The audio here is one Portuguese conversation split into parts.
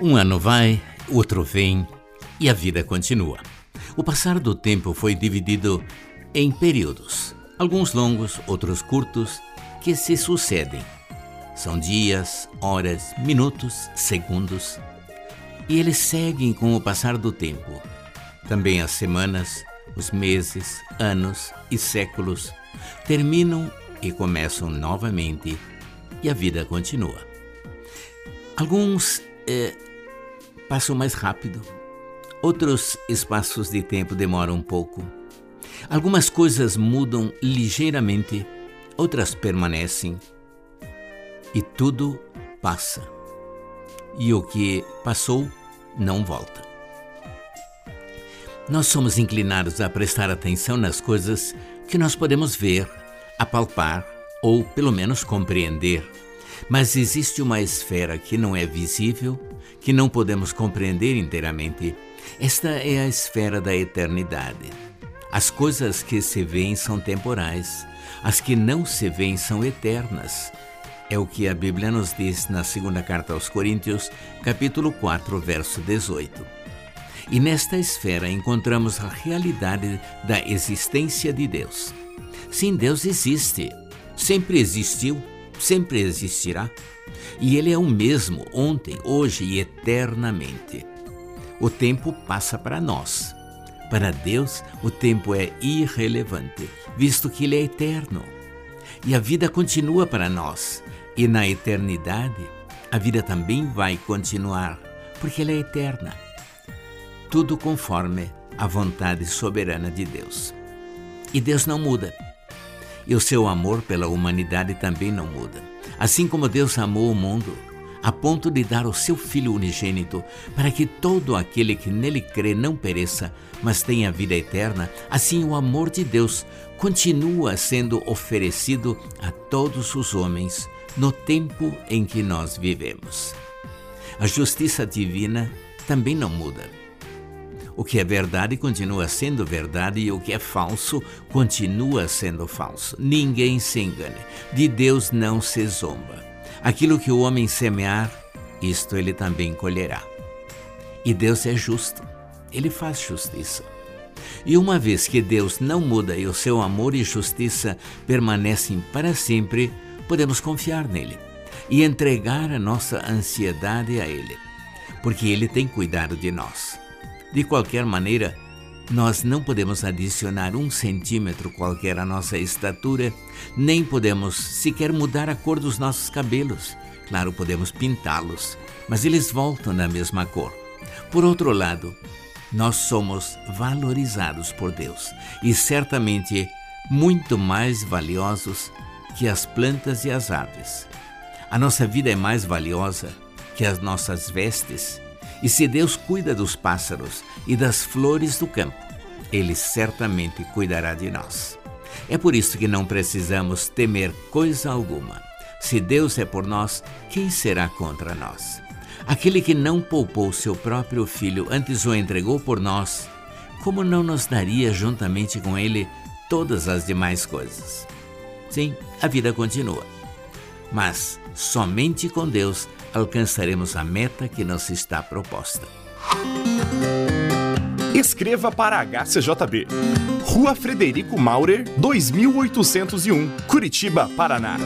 Um ano vai, outro vem e a vida continua. O passar do tempo foi dividido em períodos, alguns longos, outros curtos, que se sucedem. São dias, horas, minutos, segundos. E eles seguem com o passar do tempo. Também as semanas, os meses, anos e séculos terminam e começam novamente e a vida continua. Alguns eh, passam mais rápido. Outros espaços de tempo demoram um pouco. Algumas coisas mudam ligeiramente, outras permanecem. E tudo passa. E o que passou não volta. Nós somos inclinados a prestar atenção nas coisas que nós podemos ver, apalpar ou pelo menos compreender. Mas existe uma esfera que não é visível que não podemos compreender inteiramente. Esta é a esfera da eternidade. As coisas que se veem são temporais, as que não se veem são eternas. É o que a Bíblia nos diz na segunda carta aos Coríntios, capítulo 4, verso 18. E nesta esfera encontramos a realidade da existência de Deus. Sim, Deus existe, sempre existiu, sempre existirá e Ele é o mesmo ontem, hoje e eternamente. O tempo passa para nós. Para Deus, o tempo é irrelevante, visto que Ele é eterno. E a vida continua para nós. E na eternidade, a vida também vai continuar, porque ela é eterna. Tudo conforme a vontade soberana de Deus. E Deus não muda. E o seu amor pela humanidade também não muda. Assim como Deus amou o mundo, a ponto de dar o seu Filho unigênito, para que todo aquele que nele crê não pereça, mas tenha vida eterna, assim o amor de Deus continua sendo oferecido a todos os homens no tempo em que nós vivemos. A justiça divina também não muda. O que é verdade continua sendo verdade e o que é falso continua sendo falso. Ninguém se engane. De Deus não se zomba. Aquilo que o homem semear, isto ele também colherá. E Deus é justo. Ele faz justiça. E uma vez que Deus não muda e o seu amor e justiça permanecem para sempre, podemos confiar nele e entregar a nossa ansiedade a Ele, porque Ele tem cuidado de nós. De qualquer maneira, nós não podemos adicionar um centímetro qualquer à nossa estatura, nem podemos sequer mudar a cor dos nossos cabelos. Claro, podemos pintá-los, mas eles voltam na mesma cor. Por outro lado, nós somos valorizados por Deus e certamente muito mais valiosos que as plantas e as aves. A nossa vida é mais valiosa que as nossas vestes e se Deus cuida dos pássaros e das flores do campo, Ele certamente cuidará de nós. É por isso que não precisamos temer coisa alguma. Se Deus é por nós, quem será contra nós? Aquele que não poupou seu próprio filho, antes o entregou por nós, como não nos daria juntamente com ele todas as demais coisas? Sim, a vida continua. Mas somente com Deus alcançaremos a meta que nos está proposta. Escreva para a HCJB. Rua Frederico Maurer, 2801, Curitiba, Paraná.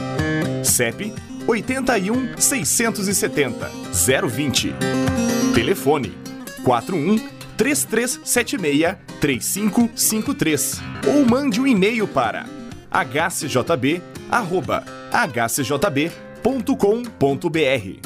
CEP 81 670 020. Telefone 41 3376 3553 ou mande um e-mail para hcjb@hcjb.com.br.